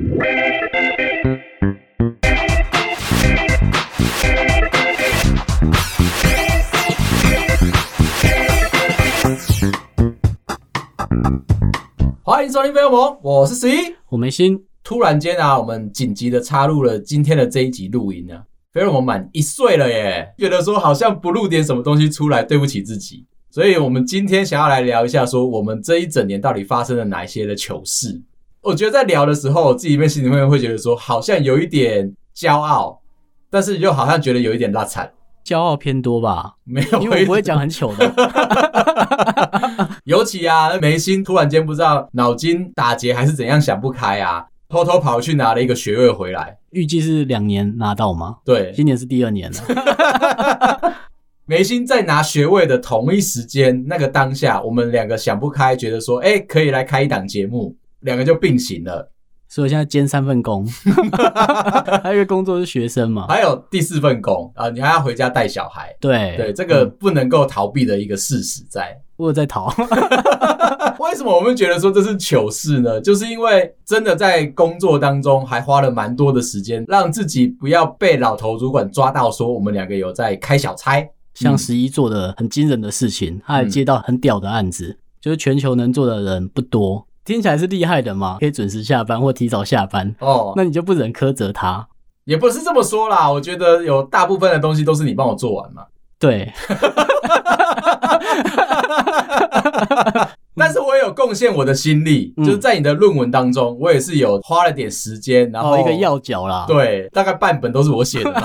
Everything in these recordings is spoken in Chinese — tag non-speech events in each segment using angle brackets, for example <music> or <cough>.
欢迎收听《费洛蒙》，我是十一，我没心。突然间啊，我们紧急的插入了今天的这一集录音呢、啊。费洛蒙满一岁了耶，觉得说好像不录点什么东西出来，对不起自己。所以，我们今天想要来聊一下，说我们这一整年到底发生了哪一些的糗事。我觉得在聊的时候，自己面心里面会觉得说，好像有一点骄傲，但是又好像觉得有一点拉惨。骄傲偏多吧？没有，因为我不会讲很糗的。<laughs> 尤其啊，眉心突然间不知道脑筋打结还是怎样想不开啊，偷偷跑去拿了一个学位回来。预计是两年拿到吗？对，今年是第二年了。<laughs> 眉心在拿学位的同一时间，那个当下，我们两个想不开，觉得说，哎、欸，可以来开一档节目，两个就并行了。所以我现在兼三份工，<laughs> 还有一个工作是学生嘛，还有第四份工啊，你还要回家带小孩。对对，这个不能够逃避的一个事实在。我有在逃。<laughs> 为什么我们觉得说这是糗事呢？就是因为真的在工作当中还花了蛮多的时间，让自己不要被老头主管抓到说我们两个有在开小差。像十一做的很惊人的事情，他还接到很屌的案子，就是全球能做的人不多。听起来是厉害的嘛？可以准时下班或提早下班哦，那你就不能苛责他？也不是这么说啦，我觉得有大部分的东西都是你帮我做完嘛。对，<laughs> 但是我也有贡献我的心力，嗯、就是在你的论文当中，我也是有花了点时间，然后、哦、一个要角啦，对，大概半本都是我写的嘛。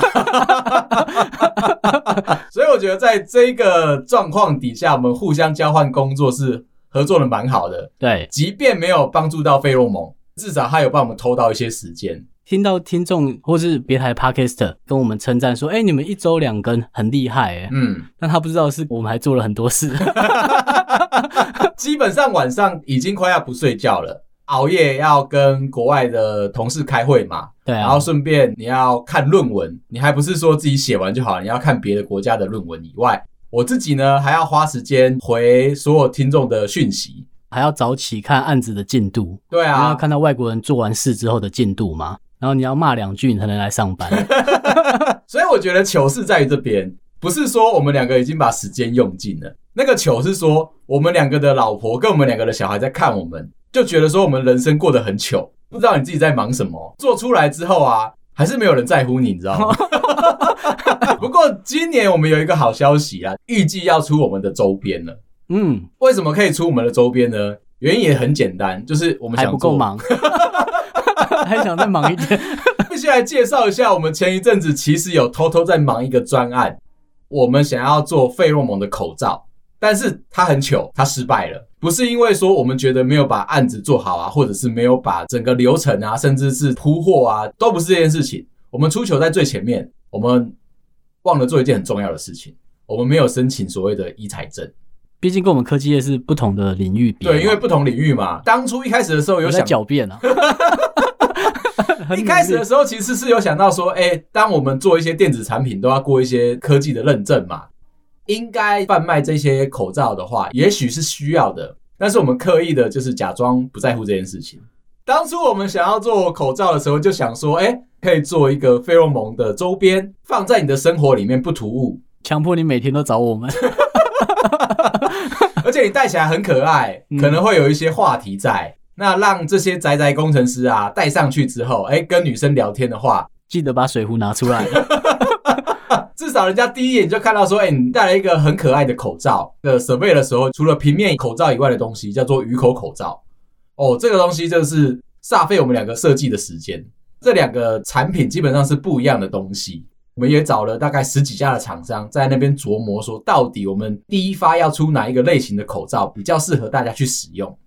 <laughs> 所以我觉得在这个状况底下，我们互相交换工作是。合作的蛮好的，对，即便没有帮助到费洛蒙，至少他有帮我们偷到一些时间。听到听众或是别台 Podcaster 跟我们称赞说：“哎、欸，你们一周两更很厉害。”哎，嗯，但他不知道是我们还做了很多事，<laughs> 基本上晚上已经快要不睡觉了，熬夜要跟国外的同事开会嘛，对、啊，然后顺便你要看论文，你还不是说自己写完就好，你要看别的国家的论文以外。我自己呢，还要花时间回所有听众的讯息，还要早起看案子的进度。对啊，要看到外国人做完事之后的进度嘛，然后你要骂两句，你才能来上班。<laughs> 所以我觉得糗事在于这边，不是说我们两个已经把时间用尽了，那个糗是说我们两个的老婆跟我们两个的小孩在看我们，就觉得说我们人生过得很糗，不知道你自己在忙什么。做出来之后啊，还是没有人在乎你，你知道吗？<laughs> <laughs> 不过今年我们有一个好消息啊，预计要出我们的周边了。嗯，为什么可以出我们的周边呢？原因也很简单，就是我们想还不够忙，<laughs> 还想再忙一点。<laughs> 必须来介绍一下，我们前一阵子其实有偷偷在忙一个专案，我们想要做费洛蒙的口罩，但是它很糗，它失败了。不是因为说我们觉得没有把案子做好啊，或者是没有把整个流程啊，甚至是铺货啊，都不是这件事情。我们出糗在最前面，我们忘了做一件很重要的事情，我们没有申请所谓的医财证。毕竟跟我们科技业是不同的领域比，对，因为不同领域嘛。当初一开始的时候有想狡辩啊，<laughs> 一开始的时候其实是有想到说，哎、欸，当我们做一些电子产品都要过一些科技的认证嘛，应该贩卖这些口罩的话，也许是需要的。但是我们刻意的就是假装不在乎这件事情。当初我们想要做口罩的时候，就想说，哎、欸。可以做一个费洛蒙的周边，放在你的生活里面不突兀，强迫你每天都找我们，<laughs> 而且你戴起来很可爱，可能会有一些话题在。嗯、<laughs> 那让这些宅宅工程师啊戴上去之后，哎、欸，跟女生聊天的话，记得把水壶拿出来，<laughs> 至少人家第一眼就看到说，哎、欸，你戴了一个很可爱的口罩。的设备的时候，除了平面口罩以外的东西，叫做鱼口口罩。哦，这个东西就是煞费我们两个设计的时间。这两个产品基本上是不一样的东西，我们也找了大概十几家的厂商在那边琢磨，说到底我们第一发要出哪一个类型的口罩比较适合大家去使用。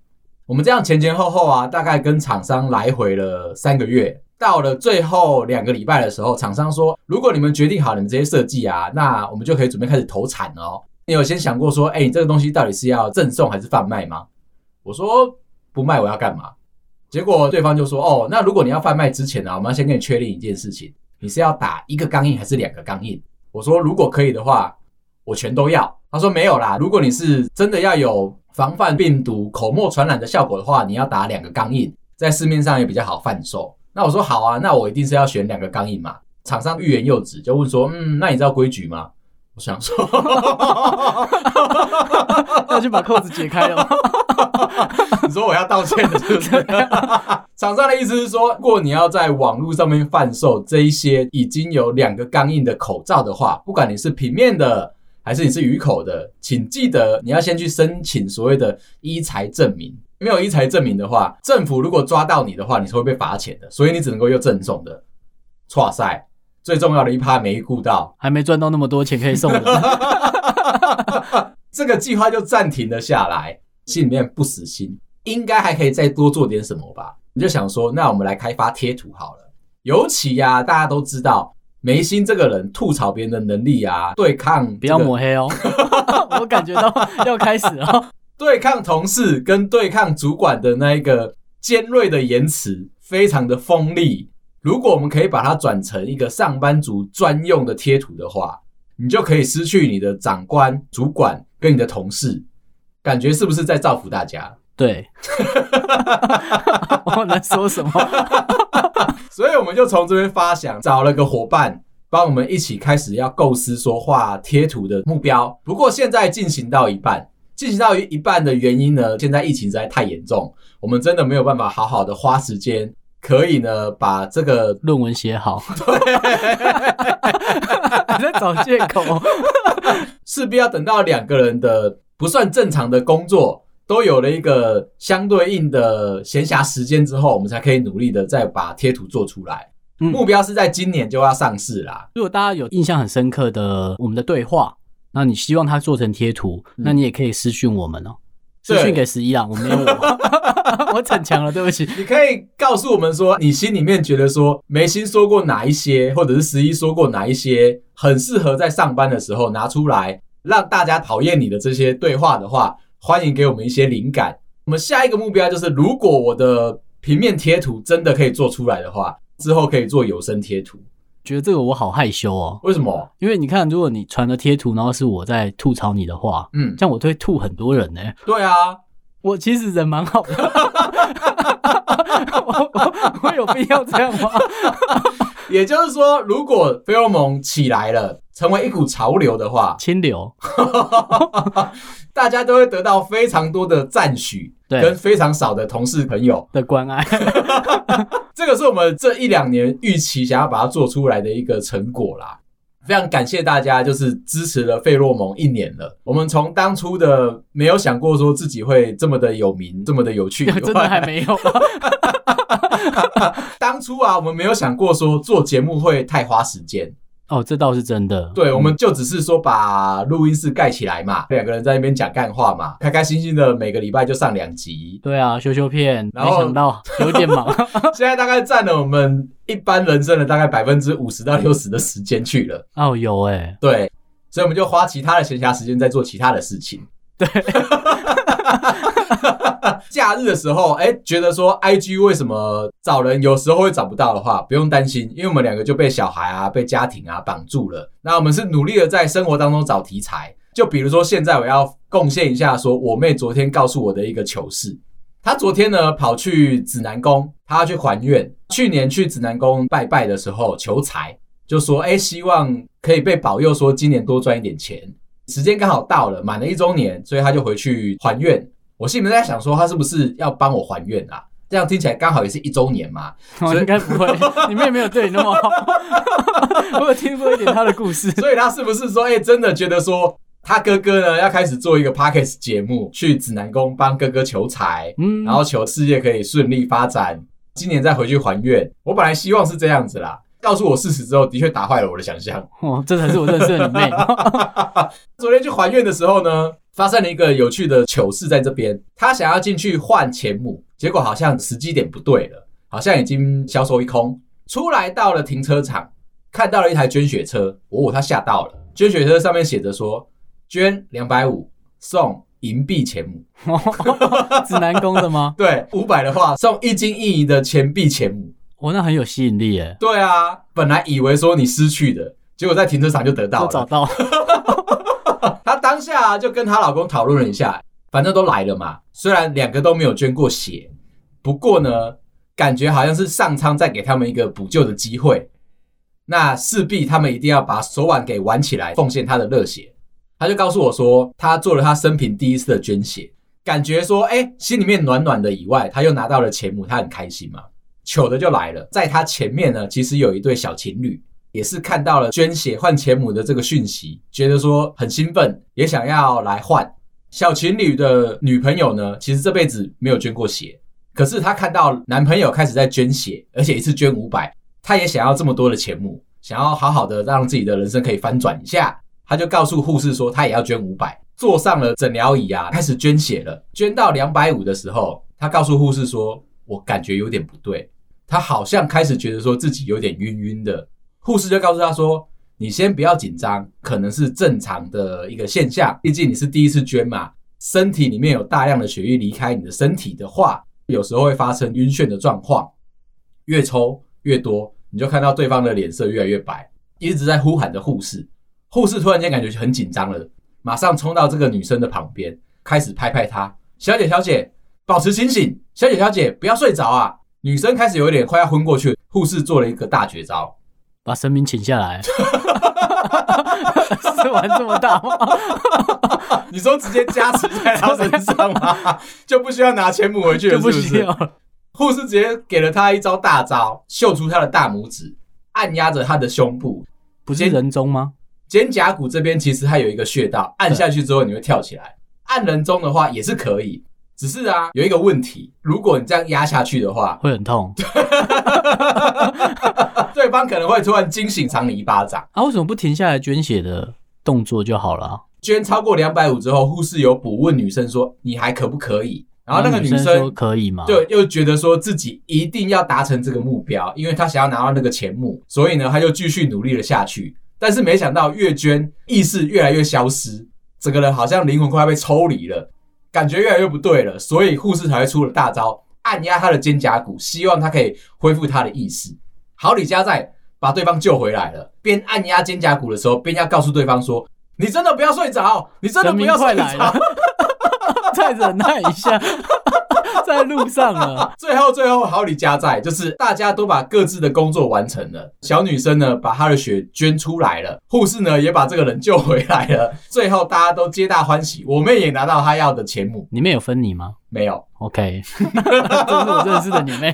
我们这样前前后后啊，大概跟厂商来回了三个月，到了最后两个礼拜的时候，厂商说，如果你们决定好你们这些设计啊，那我们就可以准备开始投产了哦。你有先想过说，哎，你这个东西到底是要赠送还是贩卖吗？我说不卖，我要干嘛？结果对方就说：“哦，那如果你要贩卖之前呢，我们要先跟你确定一件事情，你是要打一个钢印还是两个钢印？”我说：“如果可以的话，我全都要。”他说：“没有啦，如果你是真的要有防范病毒、口沫传染的效果的话，你要打两个钢印，在市面上也比较好贩售。”那我说好啊，那我一定是要选两个钢印嘛。厂商欲言又止，就问说，嗯，那你知道规矩吗？我想说，<laughs> 要去把扣子解开了。你说我要道歉的是不是？<laughs> <laughs> 厂商的意思是说，如果你要在网络上面贩售这一些已经有两个钢印的口罩的话，不管你是平面的还是你是鱼口的，请记得你要先去申请所谓的医材证明。没有医材证明的话，政府如果抓到你的话，你是会被罚钱的。所以你只能够用赠送的。剉赛，最重要的一趴没顾到，还没赚到那么多钱可以送的，<laughs> 这个计划就暂停了下来。心里面不死心，应该还可以再多做点什么吧？你就想说，那我们来开发贴图好了。尤其呀、啊，大家都知道眉心这个人吐槽别人的能力啊，对抗、这个、不要抹黑哦，<laughs> 我感觉到要开始了。对抗同事跟对抗主管的那一个尖锐的言辞，非常的锋利。如果我们可以把它转成一个上班族专用的贴图的话，你就可以失去你的长官、主管跟你的同事。感觉是不是在造福大家？对，<laughs> 我能说什么？<laughs> 所以我们就从这边发想，找了个伙伴，帮我们一起开始要构思说画贴图的目标。不过现在进行到一半，进行到一一半的原因呢，现在疫情实在太严重，我们真的没有办法好好的花时间，可以呢把这个论文写好。对，<laughs> 你在找借口，势必要等到两个人的。不算正常的工作，都有了一个相对应的闲暇时间之后，我们才可以努力的再把贴图做出来。嗯，目标是在今年就要上市啦。如果大家有印象很深刻的我们的对话，那你希望它做成贴图，那你也可以私讯我们哦，私讯给十一啊，我没有我，<laughs> 我逞强了，对不起。你可以告诉我们说，你心里面觉得说梅心说过哪一些，或者是十一说过哪一些，很适合在上班的时候拿出来。让大家讨厌你的这些对话的话，欢迎给我们一些灵感。我们下一个目标就是，如果我的平面贴图真的可以做出来的话，之后可以做有声贴图。觉得这个我好害羞哦。为什么？因为你看，如果你传了贴图，然后是我在吐槽你的话，嗯，这样我都会吐很多人呢。对啊，我其实人蛮好的，<laughs> <laughs> 我我我有必要这样吗？也就是说，如果费洛蒙起来了，成为一股潮流的话，清流，<laughs> 大家都会得到非常多的赞许，对跟非常少的同事朋友的关爱。<laughs> 这个是我们这一两年预期想要把它做出来的一个成果啦。非常感谢大家，就是支持了费洛蒙一年了。我们从当初的没有想过说自己会这么的有名，这么的有趣，<laughs> 真的还没有。<laughs> 当初啊，我们没有想过说做节目会太花时间。哦，这倒是真的。对，我们就只是说把录音室盖起来嘛，两个人在那边讲干话嘛，开开心心的每个礼拜就上两集。对啊，修修片，然后没想到 <laughs> 有点忙。<laughs> 现在大概占了我们一般人生的大概百分之五十到六十的时间去了。哦，有哎、欸、对，所以我们就花其他的闲暇时间在做其他的事情。对。<laughs> 假日的时候，哎、觉得说 IG 为什么找人有时候会找不到的话，不用担心，因为我们两个就被小孩啊、被家庭啊绑住了。那我们是努力的在生活当中找题材，就比如说现在我要贡献一下，说我妹昨天告诉我的一个糗事。她昨天呢跑去指南宫，她要去还愿。去年去指南宫拜拜的时候求财，就说哎、希望可以被保佑，说今年多赚一点钱。时间刚好到了，满了一周年，所以她就回去还愿。我心里面在想说，他是不是要帮我还愿啊？这样听起来刚好也是一周年嘛。我应该不会，<laughs> 你妹没有对你那么好。<laughs> 我有听过一点他的故事，所以他是不是说，哎、欸，真的觉得说他哥哥呢要开始做一个 Podcast 节目，去指南宫帮哥哥求财，嗯，然后求事业可以顺利发展，今年再回去还愿。我本来希望是这样子啦，告诉我事实之后，的确打坏了我的想象。哦，这才是我认识的你妹。<laughs> 昨天去还愿的时候呢，发生了一个有趣的糗事，在这边，他想要进去换钱母，结果好像时机点不对了，好像已经销售一空。出来到了停车场，看到了一台捐血车，哦，他吓到了。捐血车上面写着说，捐两百五送银币钱母，<laughs> 指南宫的吗？<laughs> 对，五百的话送一金一银的钱币钱母。哦，那很有吸引力耶。对啊，本来以为说你失去的，结果在停车场就得到了，就找到。<laughs> 当下就跟她老公讨论了一下，反正都来了嘛。虽然两个都没有捐过血，不过呢，感觉好像是上苍在给他们一个补救的机会。那势必他们一定要把手腕给挽起来，奉献他的热血。他就告诉我说，他做了他生平第一次的捐血，感觉说，哎，心里面暖暖的以外，他又拿到了钱母，他很开心嘛。糗的就来了，在他前面呢，其实有一对小情侣，也是看到了捐血换钱母的这个讯息，觉得说很兴奋，也想要来换。小情侣的女朋友呢，其实这辈子没有捐过血，可是她看到男朋友开始在捐血，而且一次捐五百。她也想要这么多的钱母，想要好好的让自己的人生可以翻转一下，她就告诉护士说，她也要捐五百，坐上了诊疗椅啊，开始捐血了。捐到两百五的时候，她告诉护士说，我感觉有点不对，她好像开始觉得说自己有点晕晕的。护士就告诉他说，你先不要紧张，可能是正常的一个现象，毕竟你是第一次捐嘛，身体里面有大量的血液离开你的身体的话，有时候会发生晕眩的状况，越抽越多。你就看到对方的脸色越来越白，一直在呼喊着护士。护士突然间感觉很紧张了，马上冲到这个女生的旁边，开始拍拍她：“小姐，小姐，保持清醒！小姐，小姐，不要睡着啊！”女生开始有一点快要昏过去，护士做了一个大绝招，把神明请下来。<laughs> 是玩这么大吗？<laughs> 你说直接加持在他身上吗？<laughs> 就不需要拿钱母回去了，是不是？就不需要。护士直接给了他一招大招，秀出他的大拇指，按压着他的胸部，不是人中吗？肩胛骨这边其实它有一个穴道，按下去之后你会跳起来。按人中的话也是可以，只是啊有一个问题，如果你这样压下去的话，会很痛。对方可能会突然惊醒，赏你一巴掌。啊，为什么不停下来捐血的动作就好了？捐超过两百五之后，护士有补问女生说：“你还可不可以？”然后那个女生，女生说可以吗？对，又觉得说自己一定要达成这个目标，因为她想要拿到那个钱目，所以呢，她就继续努力了下去。但是没想到越捐意识越来越消失，整个人好像灵魂快要被抽离了，感觉越来越不对了。所以护士才会出了大招，按压她的肩胛骨，希望她可以恢复她的意识。好李家在把对方救回来了，边按压肩胛骨的时候，边要告诉对方说：“你真的不要睡着，你真的不要睡着。” <laughs> <laughs> 再忍耐一下，<laughs> 在路上了。最后，最后好李家在，就是大家都把各自的工作完成了。小女生呢，把她的血捐出来了；护士呢，也把这个人救回来了。最后，大家都皆大欢喜。我妹也拿到她要的钱母。你妹有分你吗？没有。OK，<laughs> 这是我认识的你妹，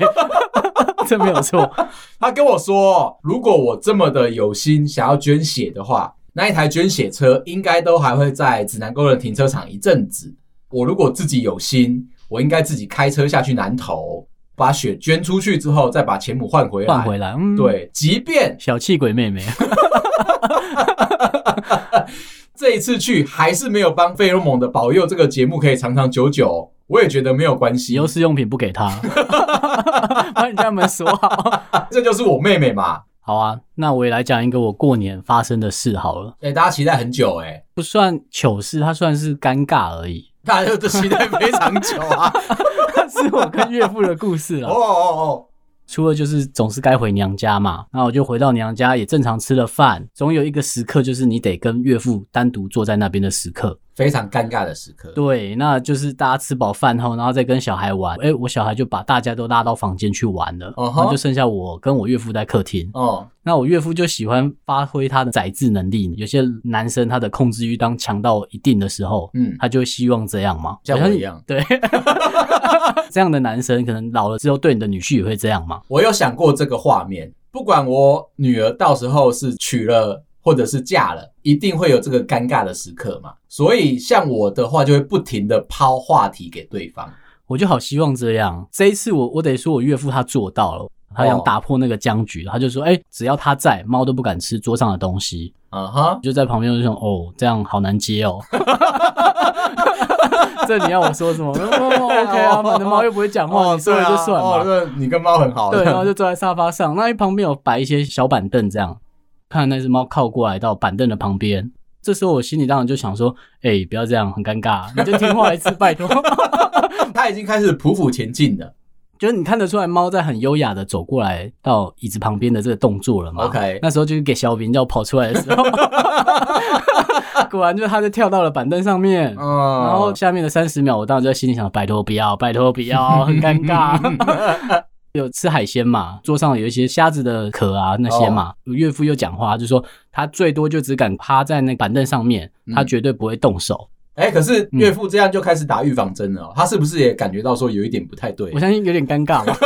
<laughs> 这没有错。她跟我说，如果我这么的有心想要捐血的话，那一台捐血车应该都还会在指南沟的停车场一阵子。我如果自己有心，我应该自己开车下去南投，把血捐出去之后，再把钱母换回来。换回来，嗯，对，即便小气鬼妹妹，<laughs> 这一次去还是没有帮费洛蒙的保佑这个节目可以长长久久，我也觉得没有关系。以后试用品不给他，<laughs> 把你家门锁好，这就是我妹妹嘛。好啊，那我也来讲一个我过年发生的事好了。哎、欸，大家期待很久哎、欸，不算糗事，它算是尴尬而已。大家都期待非常久啊，<laughs> 是我跟岳父的故事了。哦哦哦。除了就是总是该回娘家嘛，那我就回到娘家，也正常吃了饭。总有一个时刻，就是你得跟岳父单独坐在那边的时刻，非常尴尬的时刻。对，那就是大家吃饱饭后，然后再跟小孩玩。哎，我小孩就把大家都拉到房间去玩了，然后就剩下我跟我岳父在客厅。哦，那我岳父就喜欢发挥他的宰制能力。有些男生他的控制欲当强到一定的时候，嗯，他就希望这样嘛，像我一样。对，<laughs> 这样的男生可能老了之后对你的女婿也会这样嘛。我有想过这个画面，不管我女儿到时候是娶了或者是嫁了，一定会有这个尴尬的时刻嘛。所以像我的话，就会不停的抛话题给对方。我就好希望这样。这一次我我得说我岳父他做到了，他想打破那个僵局，他就说：“哎，只要他在，猫都不敢吃桌上的东西。”啊哈，就在旁边就说：“哦，这样好难接哦。<laughs> ”这你要我说什么？哦，OK <laughs> 啊，反正猫又不会讲话，你说了就算了。哦，你跟猫很好。对，然后就坐在沙发上，那一旁边有摆一些小板凳，这样看那只猫靠过来到板凳的旁边。这时候我心里当然就想说：哎，不要这样，很尴尬，你就听话一次，拜托。<laughs> 它已经开始匍匐前进了，就是你看得出来猫在很优雅的走过来到椅子旁边的这个动作了嘛？OK，那时候就是给小饼要跑出来的时候。<laughs> 果然，就是他就跳到了板凳上面，嗯，然后下面的三十秒，我当时就在心里想：拜托不要，拜托不要，很尴尬。<laughs> 有吃海鲜嘛，桌上有一些虾子的壳啊那些嘛。哦、岳父又讲话，就说他最多就只敢趴在那板凳上面，他绝对不会动手。哎、嗯欸，可是岳父这样就开始打预防针了、喔，他是不是也感觉到说有一点不太对？我相信有点尴尬嘛。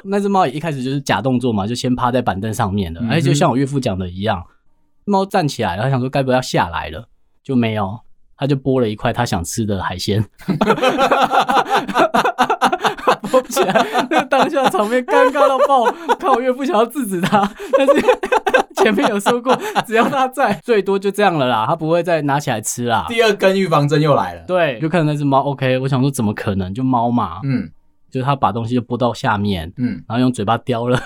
<laughs> 那只猫也一开始就是假动作嘛，就先趴在板凳上面了。哎、嗯，就像我岳父讲的一样，猫站起来了，他想说该不要下来了，就没有，他就剥了一块他想吃的海鲜，<laughs> 剥起来。那个当下场面尴尬到爆，看我越不想要制止他，但是前面有说过，只要他在，最多就这样了啦，他不会再拿起来吃啦。第二根预防针又来了，对，就看到那只猫，OK，我想说怎么可能，就猫嘛，嗯。就是他把东西就拨到下面，嗯，然后用嘴巴叼了，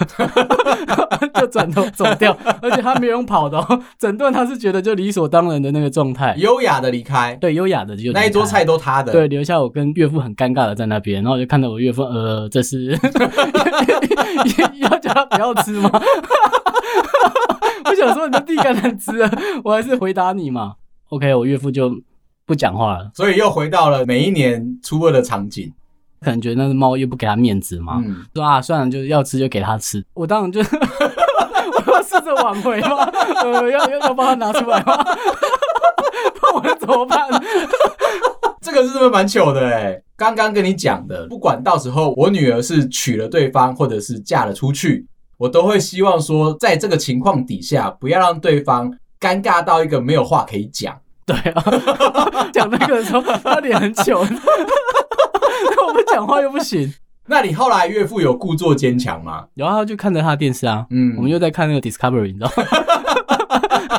<laughs> <laughs> 就转头走掉，<laughs> 而且他没有用跑的哦，整段他是觉得就理所当然的那个状态，优雅的离开，对，优雅的就那一桌菜都他的，对，留下我跟岳父很尴尬的在那边，然后我就看到我岳父，呃，这是 <laughs> 要叫他不要吃吗？我想说你的地干能吃啊，我还是回答你嘛，OK，我岳父就不讲话了，所以又回到了每一年初二的场景。可能觉得那只猫又不给他面子嘛，嗯、说啊，算了，就是要吃就给他吃。我当然就 <laughs> 我要试着挽回吗？<laughs> 呃，要要要帮他拿出来吗？<laughs> 不然我怎么办？这个是不是蛮糗的哎？刚刚跟你讲的，不管到时候我女儿是娶了对方，或者是嫁了出去，我都会希望说，在这个情况底下，不要让对方尴尬到一个没有话可以讲。对啊，讲那个的时候，他脸很糗。<laughs> 我们讲话又不行，那你后来岳父有故作坚强吗？然后他就看着他的电视啊，嗯，我们又在看那个 Discovery，你知道吗？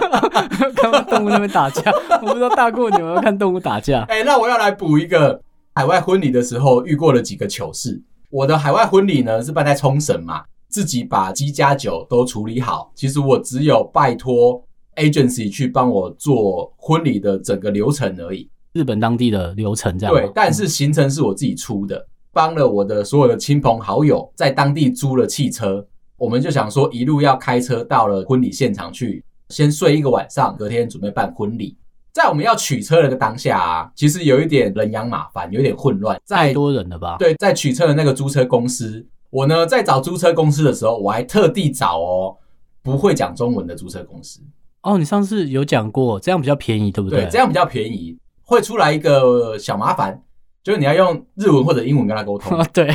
<laughs> 看到动物那边打架，我不知道大过年我要看动物打架。哎、欸，那我要来补一个海外婚礼的时候遇过了几个糗事。我的海外婚礼呢是办在冲绳嘛，自己把鸡加酒都处理好，其实我只有拜托 agency 去帮我做婚礼的整个流程而已。日本当地的流程这样。对，但是行程是我自己出的，帮了我的所有的亲朋好友在当地租了汽车，我们就想说一路要开车到了婚礼现场去，先睡一个晚上，隔天准备办婚礼。在我们要取车的那个当下啊，其实有一点人仰马翻，有点混乱。太多人了吧？对，在取车的那个租车公司，我呢在找租车公司的时候，我还特地找哦不会讲中文的租车公司。哦，你上次有讲过，这样比较便宜，对不对？对，这样比较便宜。会出来一个小麻烦，就是你要用日文或者英文跟他沟通。<laughs> 对，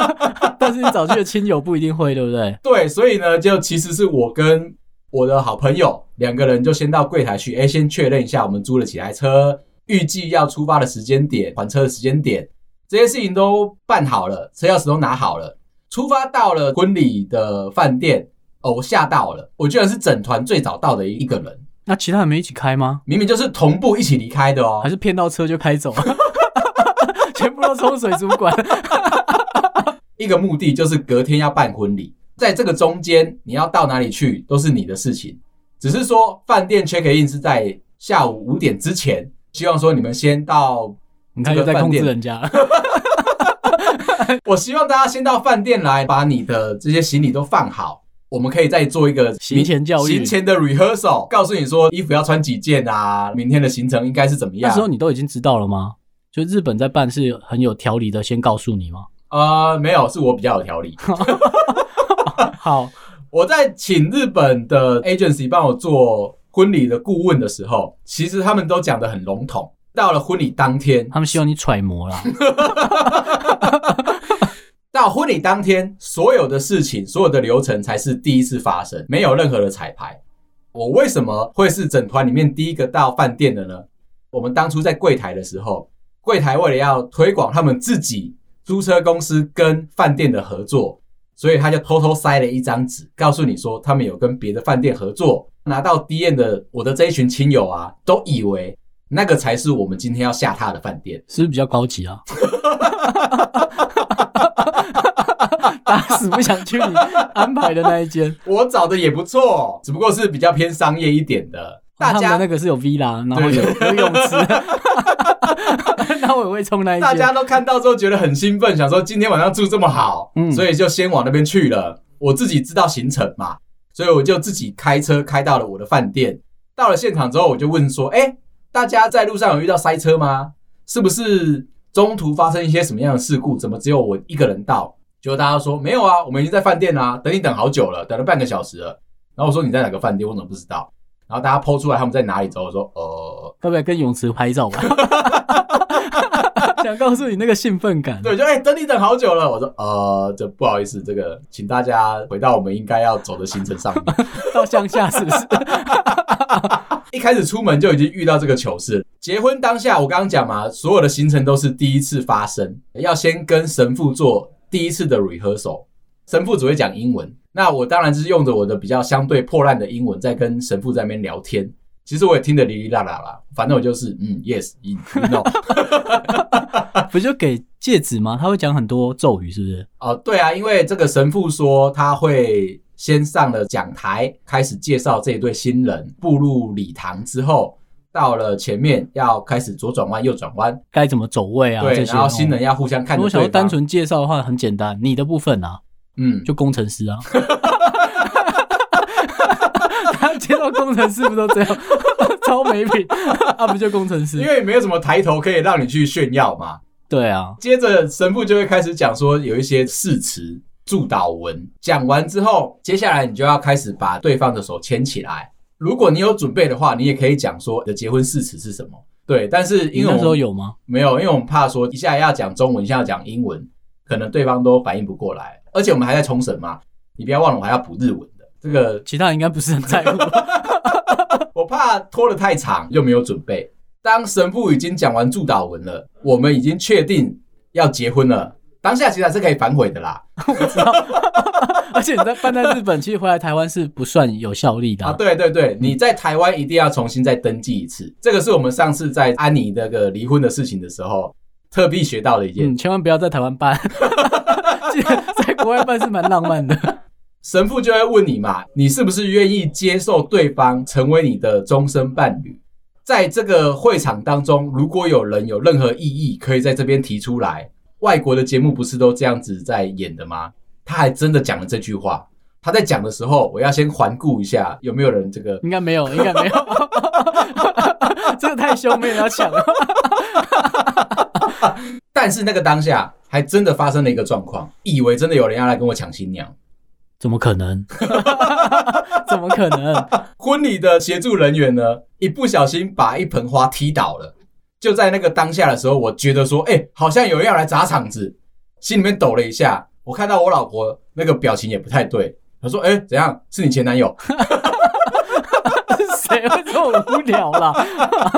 <laughs> 但是你找去的亲友不一定会，对不对？对，所以呢，就其实是我跟我的好朋友两个人就先到柜台去，哎，先确认一下我们租了几台车，预计要出发的时间点、还车的时间点，这些事情都办好了，车钥匙都拿好了，出发到了婚礼的饭店，哦，我吓到了，我居然是整团最早到的一个人。那其他人没一起开吗？明明就是同步一起离开的哦，还是骗到车就开走，<laughs> 全部都冲水族馆。<laughs> 一个目的就是隔天要办婚礼，在这个中间你要到哪里去都是你的事情，只是说饭店 check in 是在下午五点之前，希望说你们先到，你看又在控制人家了。<laughs> 我希望大家先到饭店来，把你的这些行李都放好。我们可以再做一个行前教育，行前的 rehearsal，告诉你说衣服要穿几件啊，明天的行程应该是怎么样？那时候你都已经知道了吗？就日本在办是很有条理的，先告诉你吗？呃，没有，是我比较有条理。<laughs> 好，我在请日本的 agency 帮我做婚礼的顾问的时候，其实他们都讲得很笼统。到了婚礼当天，他们希望你揣摩啦。<laughs> 到婚礼当天，所有的事情、所有的流程才是第一次发生，没有任何的彩排。我为什么会是整团里面第一个到饭店的呢？我们当初在柜台的时候，柜台为了要推广他们自己租车公司跟饭店的合作，所以他就偷偷塞了一张纸，告诉你说他们有跟别的饭店合作。拿到 D N 的我的这一群亲友啊，都以为那个才是我们今天要下榻的饭店，是不是比较高级啊？<laughs> 打死不想去你安排的那一间，<laughs> 我找的也不错，只不过是比较偏商业一点的。大家的那个是有 villa，然后有游泳池，<laughs> 然后我也会冲那一间。大家都看到之后觉得很兴奋，想说今天晚上住这么好，嗯，所以就先往那边去了。我自己知道行程嘛，所以我就自己开车开到了我的饭店。到了现场之后，我就问说：“哎，大家在路上有遇到塞车吗？是不是？”中途发生一些什么样的事故？怎么只有我一个人到？结果大家说没有啊，我们已经在饭店啦、啊，等你等好久了，等了半个小时了。然后我说你在哪个饭店？我怎么不知道？然后大家 po 出来他们在哪里之后，我说呃，要不要跟泳池拍照吧？<laughs> 想告诉你那个兴奋感。对，就哎、欸，等你等好久了。我说呃，这不好意思，这个请大家回到我们应该要走的行程上面，<laughs> 到乡下是不是？<laughs> 一开始出门就已经遇到这个糗事。结婚当下，我刚刚讲嘛，所有的行程都是第一次发生，要先跟神父做第一次的 rehearsal。神父只会讲英文，那我当然就是用着我的比较相对破烂的英文在跟神父在那边聊天。其实我也听得哩哩啦啦啦，反正我就是嗯，yes，you know，<laughs> 不就给戒指吗？他会讲很多咒语，是不是？哦，对啊，因为这个神父说他会先上了讲台，开始介绍这一对新人，步入礼堂之后，到了前面要开始左转弯、右转弯，该怎么走位啊？对，然后新人要互相看。如果想要单纯介绍的话，很简单，你的部分啊。嗯，就工程师啊，<laughs> 他接到工程师不都这样，<laughs> 超没品，<laughs> 啊不就工程师？因为没有什么抬头可以让你去炫耀嘛。对啊，接着神父就会开始讲说有一些誓词、祝祷文，讲完之后，接下来你就要开始把对方的手牵起来。如果你有准备的话，你也可以讲说你的结婚誓词是什么。对，但是因为那时候有吗？没有，因为我们怕说一下要讲中文，一下要讲英文，可能对方都反应不过来。而且我们还在冲绳嘛，你不要忘了，我还要补日文的。这个其他人应该不是很在乎，<laughs> 我怕拖得太长又没有准备。当神父已经讲完祝祷文了，我们已经确定要结婚了。当下其实还是可以反悔的啦。<laughs> 我知道，<laughs> 而且你在办在日本，其实回来台湾是不算有效力的啊。啊对对对，你在台湾一定要重新再登记一次。这个是我们上次在安妮那个离婚的事情的时候特地学到的一件。嗯，千万不要在台湾办。<laughs> 在国外办是蛮浪漫的，神父就会问你嘛，你是不是愿意接受对方成为你的终身伴侣？在这个会场当中，如果有人有任何异议，可以在这边提出来。外国的节目不是都这样子在演的吗？他还真的讲了这句话。他在讲的时候，我要先环顾一下有没有人这个，应该没有，应该没有，<laughs> 这个太凶，没人要抢了。<laughs> 但是那个当下。还真的发生了一个状况，以为真的有人要来跟我抢新娘，怎么可能？<laughs> 怎么可能？婚礼的协助人员呢，一不小心把一盆花踢倒了。就在那个当下的时候，我觉得说，哎、欸，好像有人要来砸场子，心里面抖了一下。我看到我老婆那个表情也不太对，她说，哎、欸，怎样？是你前男友？<laughs> 谁会这么无聊啦？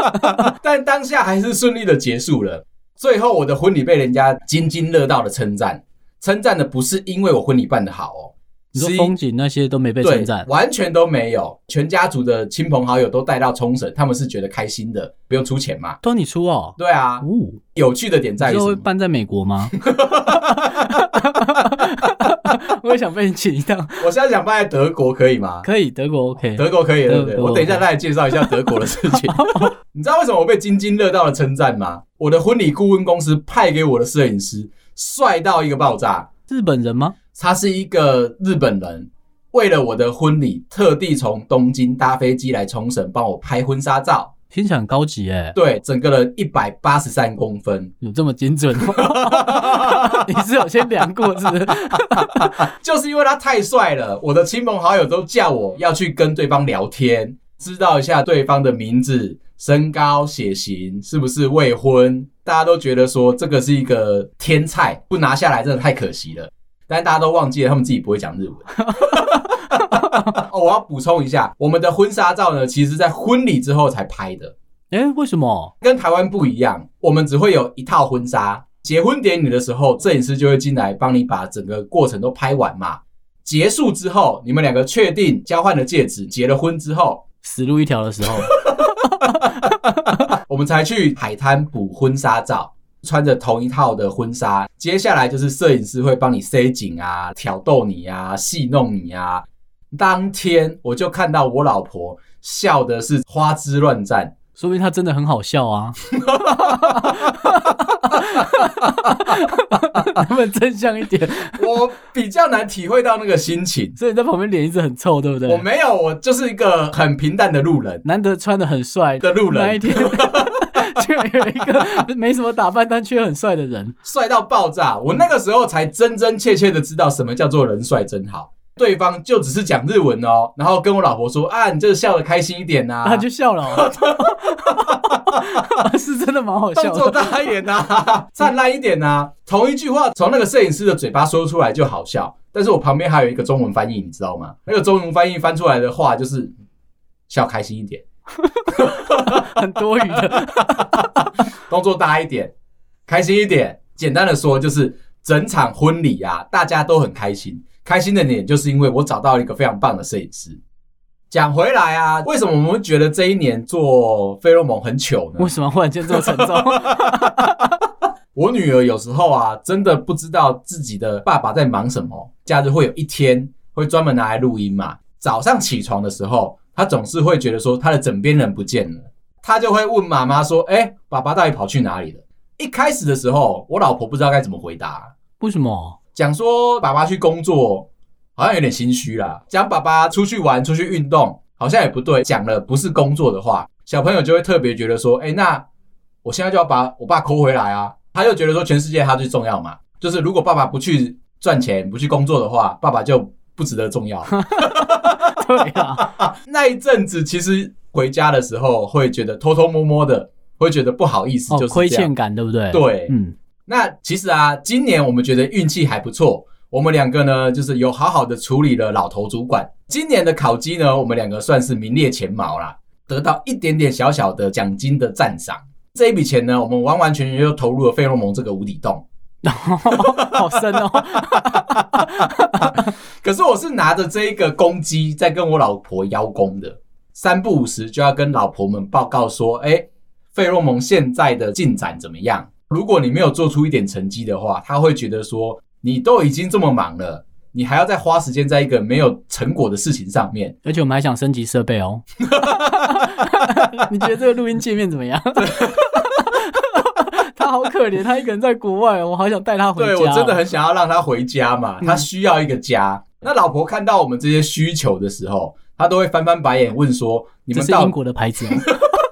<laughs> 但当下还是顺利的结束了。最后，我的婚礼被人家津津乐道的称赞，称赞的不是因为我婚礼办得好哦，你说风景那些都没被称赞，完全都没有，全家族的亲朋好友都带到冲绳，他们是觉得开心的，不用出钱嘛，都你出哦，对啊，哦，有趣的点在于什么？会办在美国吗？<laughs> 我也想被你请一趟，我现在想办在德国，可以吗？可以，德国 OK，德国可以，对不对？我等一下再来介绍一下德国的事情。<laughs> 你知道为什么我被津津乐道的称赞吗？我的婚礼顾问公司派给我的摄影师帅到一个爆炸。日本人吗？他是一个日本人，为了我的婚礼，特地从东京搭飞机来冲绳帮我拍婚纱照。听起来很高级诶。对，整个人一百八十三公分，有这么精准吗？<laughs> 你是有先量过是不是？<laughs> 就是因为他太帅了，我的亲朋好友都叫我要去跟对方聊天，知道一下对方的名字、身高、血型，是不是未婚？大家都觉得说这个是一个天菜，不拿下来真的太可惜了。但大家都忘记了，他们自己不会讲日文。<laughs> 哦，我要补充一下，我们的婚纱照呢，其实在婚礼之后才拍的。诶，为什么？跟台湾不一样，我们只会有一套婚纱。结婚典礼的时候，摄影师就会进来帮你把整个过程都拍完嘛。结束之后，你们两个确定交换了戒指，结了婚之后，死路一条的时候，我 <laughs> 们才去海滩补婚纱照。穿着同一套的婚纱，接下来就是摄影师会帮你塞紧啊，挑逗你啊，戏弄你啊。当天我就看到我老婆笑的是花枝乱颤，说明她真的很好笑啊。能不能真相一点？我比较难体会到那个心情，所以你在旁边脸一直很臭，对不对？我没有，我就是一个很平淡的路人，难得穿的很帅的路人。那一天。就有一个没什么打扮但却很帅的人，帅到爆炸。我那个时候才真真切切的知道什么叫做人帅真好。对方就只是讲日文哦，然后跟我老婆说啊，你这个笑的开心一点呐、啊，他就笑了、哦，<laughs> 是真的蛮好笑的，动作大一点呐、<laughs> 啊，灿烂一点呐、啊，同一句话从那个摄影师的嘴巴说出来就好笑，但是我旁边还有一个中文翻译，你知道吗？那个中文翻译翻出来的话就是笑开心一点，<laughs> 很多余的，<laughs> 动作大一点，开心一点，简单的说就是整场婚礼啊，大家都很开心。开心的点就是因为我找到了一个非常棒的摄影师。讲回来啊，为什么我们会觉得这一年做费洛蒙很糗呢？为什么忽然间这么沉重？<laughs> 我女儿有时候啊，真的不知道自己的爸爸在忙什么。假日会有一天会专门拿来录音嘛。早上起床的时候，她总是会觉得说他的枕边人不见了，他就会问妈妈说：“哎，爸爸到底跑去哪里了？”一开始的时候，我老婆不知道该怎么回答。为什么？讲说爸爸去工作，好像有点心虚啦。讲爸爸出去玩、出去运动，好像也不对。讲了不是工作的话，小朋友就会特别觉得说：“哎，那我现在就要把我爸抠回来啊！”他就觉得说全世界他最重要嘛。就是如果爸爸不去赚钱、不去工作的话，爸爸就不值得重要。<laughs> 对啊，<laughs> 那一阵子其实回家的时候会觉得偷偷摸摸的，会觉得不好意思，就是亏欠感，对不对？对，嗯。那其实啊，今年我们觉得运气还不错。我们两个呢，就是有好好的处理了老头主管。今年的考绩呢，我们两个算是名列前茅啦，得到一点点小小的奖金的赞赏。这一笔钱呢，我们完完全全就投入了费洛蒙这个无底洞。<laughs> 好深哦！<laughs> 可是我是拿着这一个公鸡在跟我老婆邀功的，三不五时就要跟老婆们报告说：“哎，费洛蒙现在的进展怎么样？”如果你没有做出一点成绩的话，他会觉得说，你都已经这么忙了，你还要再花时间在一个没有成果的事情上面。而且我们还想升级设备哦。<laughs> 你觉得这个录音界面怎么样？好可怜，他一个人在国外，我好想带他回家。对，我真的很想要让他回家嘛，他需要一个家。嗯、那老婆看到我们这些需求的时候，他都会翻翻白眼问说：“你们到是英国的牌子吗？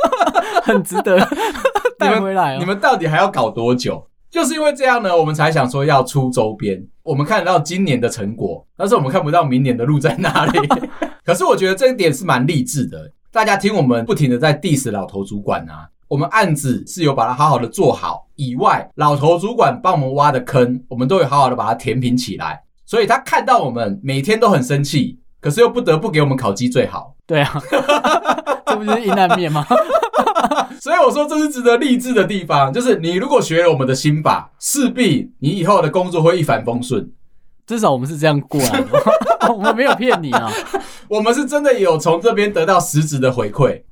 <laughs> 很值得。<laughs> ”带回来、哦，你们到底还要搞多久？就是因为这样呢，我们才想说要出周边。我们看得到今年的成果，但是我们看不到明年的路在哪里。<laughs> 可是我觉得这一点是蛮励志的。大家听我们不停的在 diss 老头主管啊，我们案子是有把它好好的做好，以外，老头主管帮我们挖的坑，我们都有好好的把它填平起来。所以他看到我们每天都很生气，可是又不得不给我们烤鸡最好。<laughs> 对啊，<laughs> 这不就是阴暗面吗？<laughs> 所以我说这是值得励志的地方，就是你如果学了我们的心法，势必你以后的工作会一帆风顺。至少我们是这样过来的，我们没有骗你啊，我们是真的有从这边得到实质的回馈，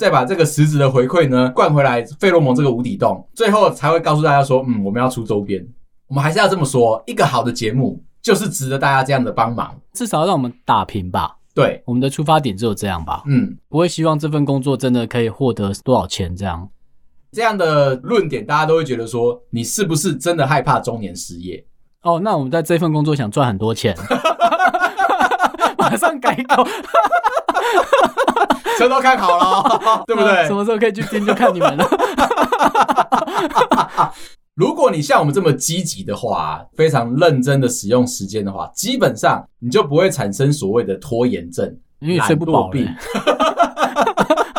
再把这个实质的回馈呢灌回来，费洛蒙这个无底洞，最后才会告诉大家说，嗯，我们要出周边。我们还是要这么说，一个好的节目就是值得大家这样的帮忙，至少让我们打平吧。对，我们的出发点只有这样吧。嗯，不会希望这份工作真的可以获得多少钱这样。这样的论点，大家都会觉得说，你是不是真的害怕中年失业？哦，那我们在这份工作想赚很多钱，<laughs> 马上改口，<laughs> 车都看好了，<laughs> 对不对？什么时候可以去听就看你们了。<laughs> 如果你像我们这么积极的话，非常认真的使用时间的话，基本上你就不会产生所谓的拖延症，因为睡不饱病。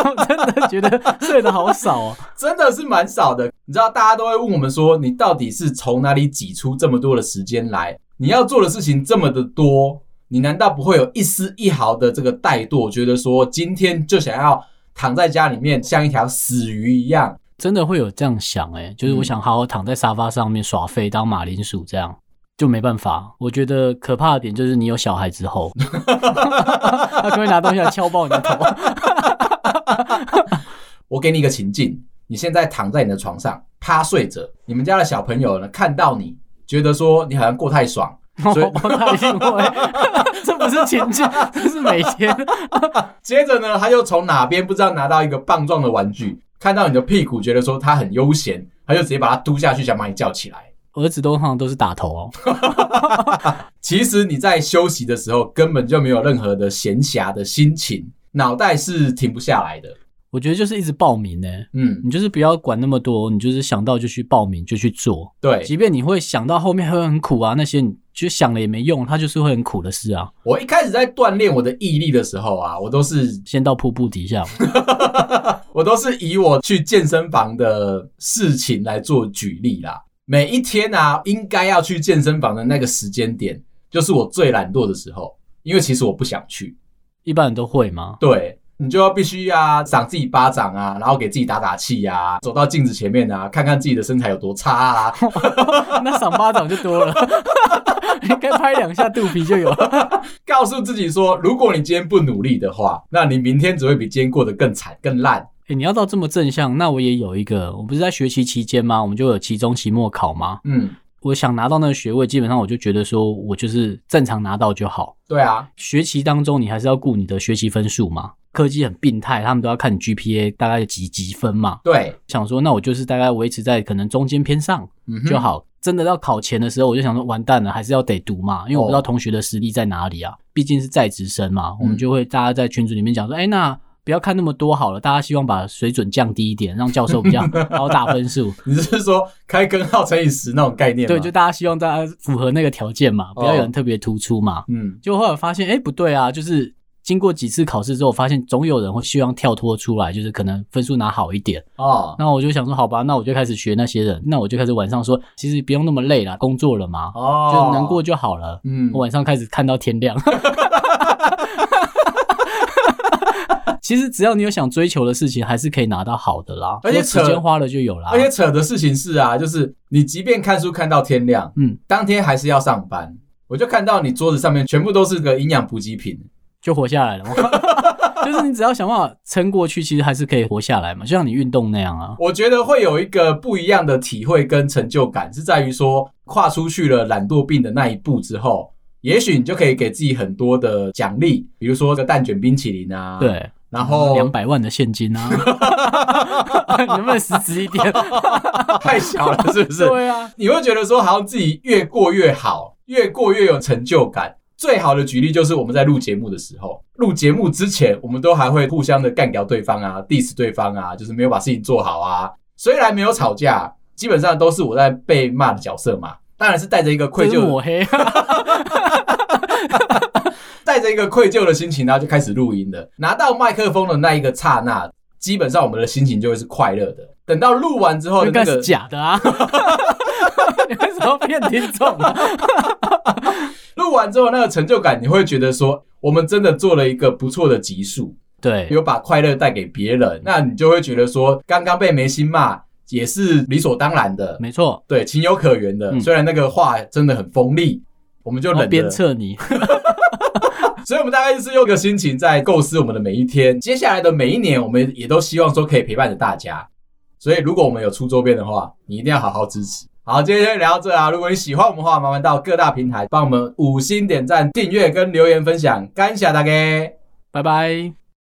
我真的觉得睡得好少哦，真的是蛮少的。你知道，大家都会问我们说，你到底是从哪里挤出这么多的时间来？你要做的事情这么的多，你难道不会有一丝一毫的这个怠惰？觉得说今天就想要躺在家里面像一条死鱼一样？真的会有这样想哎、欸，就是我想好好躺在沙发上面耍废当马铃薯，这样就没办法。我觉得可怕的点就是你有小孩之后，他可以拿东西来敲爆你的头。<laughs> 我给你一个情境，你现在躺在你的床上趴睡着，你们家的小朋友呢看到你，觉得说你好像过太爽，所以。<laughs> <laughs> 这不是请假，<laughs> 这是每天。接着呢，他又从哪边不知道拿到一个棒状的玩具。看到你的屁股，觉得说他很悠闲，他就直接把它嘟下去，想把你叫起来。儿子都通常都是打头哦。其实你在休息的时候，根本就没有任何的闲暇的心情，脑袋是停不下来的。我觉得就是一直报名呢、欸，嗯，你就是不要管那么多，你就是想到就去报名就去做，对，即便你会想到后面会很苦啊，那些你就想了也没用，它就是会很苦的事啊。我一开始在锻炼我的毅力的时候啊，我都是先到瀑布底下，<laughs> 我都是以我去健身房的事情来做举例啦。每一天啊，应该要去健身房的那个时间点，就是我最懒惰的时候，因为其实我不想去。一般人都会吗？对。你就要必须呀，赏自己巴掌啊，然后给自己打打气呀，走到镜子前面啊，看看自己的身材有多差啊。<laughs> 那赏巴掌就多了，<laughs> 应该拍两下肚皮就有了。<laughs> 告诉自己说，如果你今天不努力的话，那你明天只会比今天过得更惨、更烂。欸，你要到这么正向，那我也有一个，我不是在学习期间吗？我们就有期中、期末考吗？嗯。我想拿到那个学位，基本上我就觉得说，我就是正常拿到就好。对啊，学习当中你还是要顾你的学习分数嘛。科技很病态，他们都要看你 GPA 大概有几几分嘛。对，想说那我就是大概维持在可能中间偏上就好。嗯、真的到考前的时候，我就想说完蛋了，还是要得读嘛，因为我不知道同学的实力在哪里啊。毕、哦、竟是在职生嘛，我们就会大家在群组里面讲说，哎、嗯欸，那。不要看那么多好了，大家希望把水准降低一点，让教授比较高大分数。<laughs> 你是说开根号乘以十那种概念？对，就大家希望大家符合那个条件嘛，不要有人特别突出嘛。嗯，就后来发现，哎、欸，不对啊，就是经过几次考试之后，发现总有人会希望跳脱出来，就是可能分数拿好一点。哦，那我就想说，好吧，那我就开始学那些人，那我就开始晚上说，其实不用那么累了，工作了嘛，哦，就能过就好了。嗯，我晚上开始看到天亮。<laughs> 其实只要你有想追求的事情，还是可以拿到好的啦。而且时间花了就有啦。而且扯的事情是啊，就是你即便看书看到天亮，嗯，当天还是要上班。我就看到你桌子上面全部都是个营养补给品，就活下来了嘛。<laughs> 就是你只要想办法撑过去，其实还是可以活下来嘛。就像你运动那样啊。我觉得会有一个不一样的体会跟成就感，是在于说跨出去了懒惰病的那一步之后，也许你就可以给自己很多的奖励，比如说个蛋卷冰淇淋啊。对。然后两百万的现金啊，<laughs> 你能不能实质一点？太小了是不是？对啊，你会觉得说好像自己越过越好，越过越有成就感。最好的举例就是我们在录节目的时候，录节目之前，我们都还会互相的干掉对方啊，diss 对方啊，就是没有把事情做好啊。虽然没有吵架，基本上都是我在被骂的角色嘛，当然是带着一个愧疚抹黑。<laughs> 带着一个愧疚的心情，然后就开始录音了。拿到麦克风的那一个刹那，基本上我们的心情就会是快乐的。等到录完之后，那个是假的啊！<laughs> <laughs> 你为什么骗听众啊？<laughs> 录完之后那个成就感，你会觉得说，我们真的做了一个不错的集数，对，有把快乐带给别人，那你就会觉得说，刚刚被梅心骂也是理所当然的，没错，对，情有可原的。嗯、虽然那个话真的很锋利，我们就冷鞭策你。<laughs> 所以，我们大概是用个心情在构思我们的每一天，接下来的每一年，我们也都希望说可以陪伴着大家。所以，如果我们有出周边的话，你一定要好好支持。好，今天就聊到这啊！如果你喜欢我们的话，麻烦到各大平台帮我们五星点赞、订阅跟留言分享，感谢大家，拜拜。